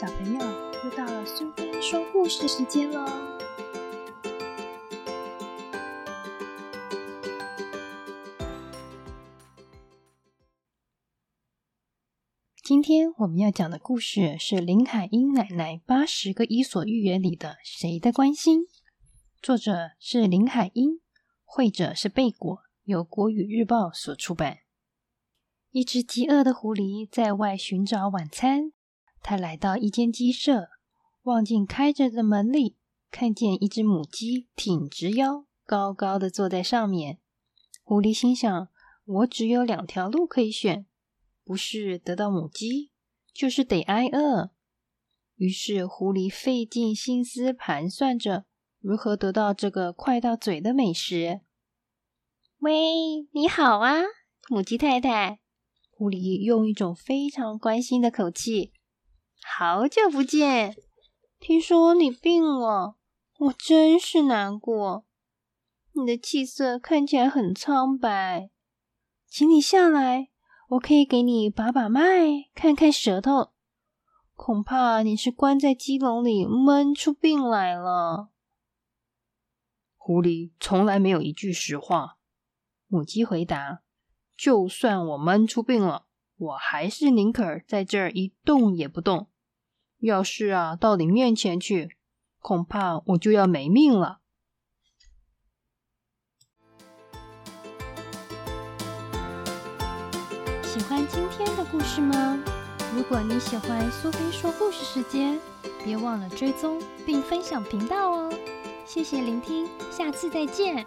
小朋友，又到了苏菲说故事时间喽！今天我们要讲的故事是林海音奶奶八十个伊索寓言里的《谁的关心》，作者是林海音，绘者是贝果，由国语日报所出版。一只饥饿的狐狸在外寻找晚餐。他来到一间鸡舍，望进开着的门里，看见一只母鸡挺直腰，高高的坐在上面。狐狸心想：“我只有两条路可以选，不是得到母鸡，就是得挨饿。”于是，狐狸费尽心思盘算着如何得到这个快到嘴的美食。喂，你好啊，母鸡太太。狐狸用一种非常关心的口气。好久不见，听说你病了，我真是难过。你的气色看起来很苍白，请你下来，我可以给你把把脉，看看舌头。恐怕你是关在鸡笼里闷出病来了。狐狸从来没有一句实话。母鸡回答：“就算我闷出病了，我还是宁可在这儿一动也不动。”要是啊，到你面前去，恐怕我就要没命了。喜欢今天的故事吗？如果你喜欢苏菲说故事时间，别忘了追踪并分享频道哦。谢谢聆听，下次再见。